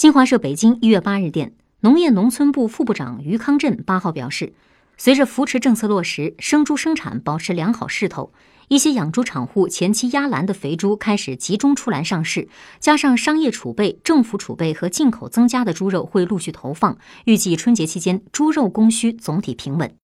新华社北京一月八日电农业农村部副部长于康震八号表示随着扶持政策落实生猪生产保持良好势头一些养猪场户前期压栏的肥猪开始集中出栏上市加上商业储备政府储备和进口增加的猪肉会陆续投放预计春节期间猪肉供需总体平稳。